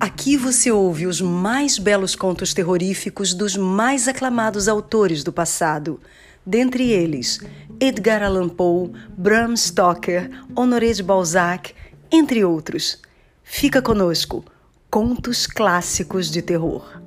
Aqui você ouve os mais belos contos terroríficos dos mais aclamados autores do passado, dentre eles Edgar Allan Poe, Bram Stoker, Honoré de Balzac, entre outros. Fica conosco, Contos Clássicos de Terror.